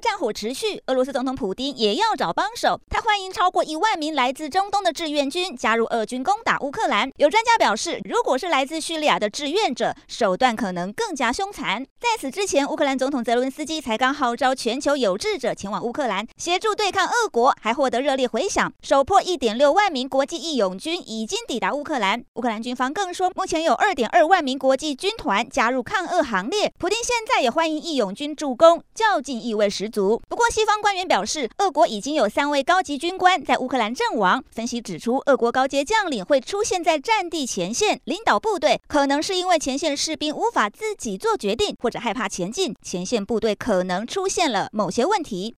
战火持续，俄罗斯总统普丁也要找帮手。他欢迎超过一万名来自中东的志愿军加入俄军攻打乌克兰。有专家表示，如果是来自叙利亚的志愿者，手段可能更加凶残。在此之前，乌克兰总统泽伦斯基才刚号召全球有志者前往乌克兰协助对抗俄国，还获得热烈回响。首破一点六万名国际义勇军已经抵达乌克兰。乌克兰军方更说，目前有二点二万名国际军团加入抗俄行列。普丁现在也欢迎义勇军助攻，较劲意味十足。不过，西方官员表示，俄国已经有三位高级军官在乌克兰阵亡。分析指出，俄国高阶将领会出现在战地前线领导部队，可能是因为前线士兵无法自己做决定，或者害怕前进，前线部队可能出现了某些问题。